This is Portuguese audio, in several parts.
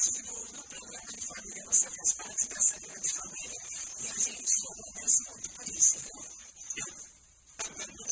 submove no programa de família, você faz parte dessa grande família e a gente agradece muito por isso, viu? Eu, eu, eu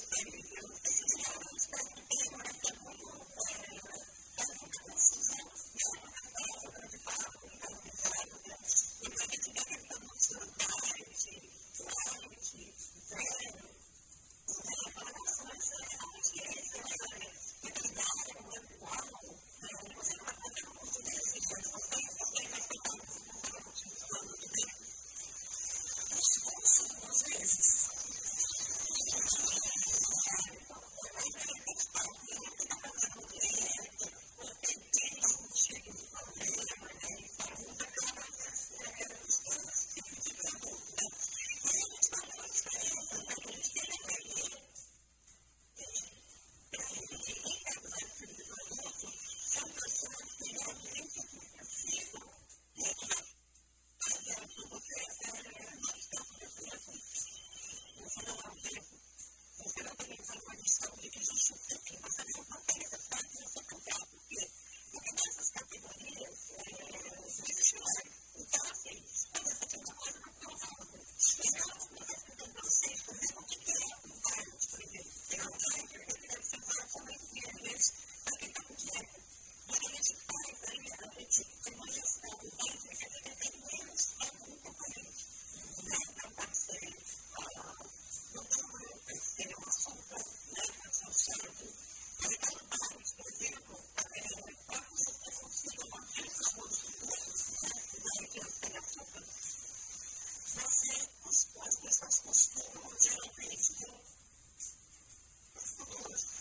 porque os pais dessas costumas eu não estudam.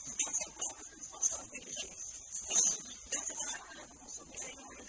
Então, é claro que eles não sabem que é declarado também